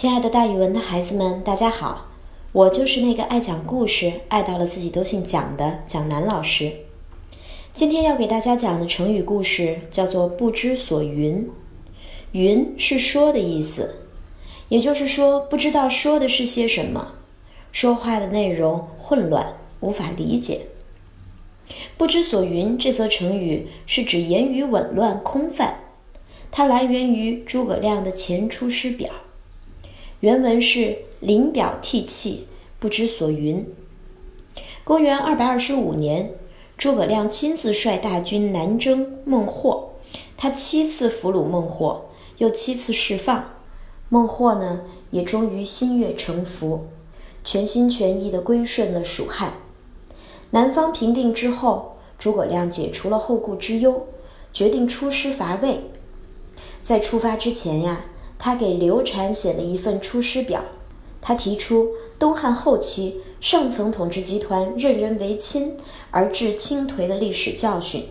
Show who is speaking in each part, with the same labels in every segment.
Speaker 1: 亲爱的，大语文的孩子们，大家好！我就是那个爱讲故事、爱到了自己都姓蒋的蒋楠老师。今天要给大家讲的成语故事叫做“不知所云”。云是说的意思，也就是说不知道说的是些什么，说话的内容混乱，无法理解。不知所云这则成语是指言语紊乱、空泛，它来源于诸葛亮的《前出师表》。原文是“临表涕泣，不知所云”。公元二百二十五年，诸葛亮亲自率大军南征孟获，他七次俘虏孟获，又七次释放。孟获呢，也终于心悦诚服，全心全意地归顺了蜀汉。南方平定之后，诸葛亮解除了后顾之忧，决定出师伐魏。在出发之前呀。他给刘禅写了一份出师表，他提出东汉后期上层统治集团任人唯亲而致倾颓的历史教训，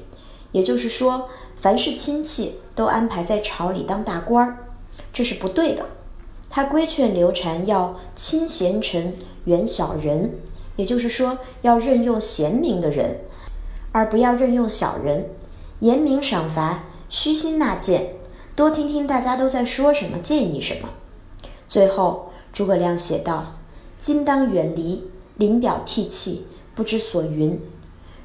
Speaker 1: 也就是说，凡是亲戚都安排在朝里当大官儿，这是不对的。他规劝刘禅要亲贤臣，远小人，也就是说，要任用贤明的人，而不要任用小人，严明赏罚，虚心纳谏。多听听大家都在说什么，建议什么。最后，诸葛亮写道：“今当远离，临表涕泣，不知所云。”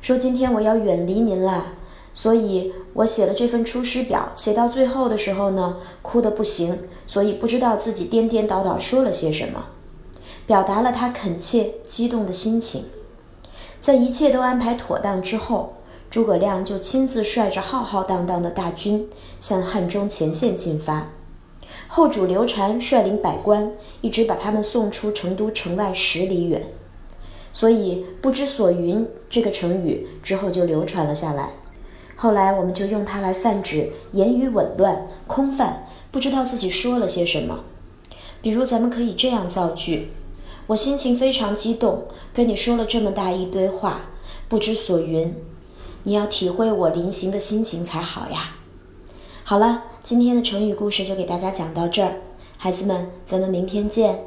Speaker 1: 说今天我要远离您了，所以我写了这份出师表。写到最后的时候呢，哭得不行，所以不知道自己颠颠倒倒说了些什么，表达了他恳切激动的心情。在一切都安排妥当之后。诸葛亮就亲自率着浩浩荡荡的大军向汉中前线进发，后主刘禅率领百官一直把他们送出成都城外十里远。所以“不知所云”这个成语之后就流传了下来。后来我们就用它来泛指言语紊乱、空泛，不知道自己说了些什么。比如，咱们可以这样造句：我心情非常激动，跟你说了这么大一堆话，不知所云。你要体会我临行的心情才好呀。好了，今天的成语故事就给大家讲到这儿，孩子们，咱们明天见。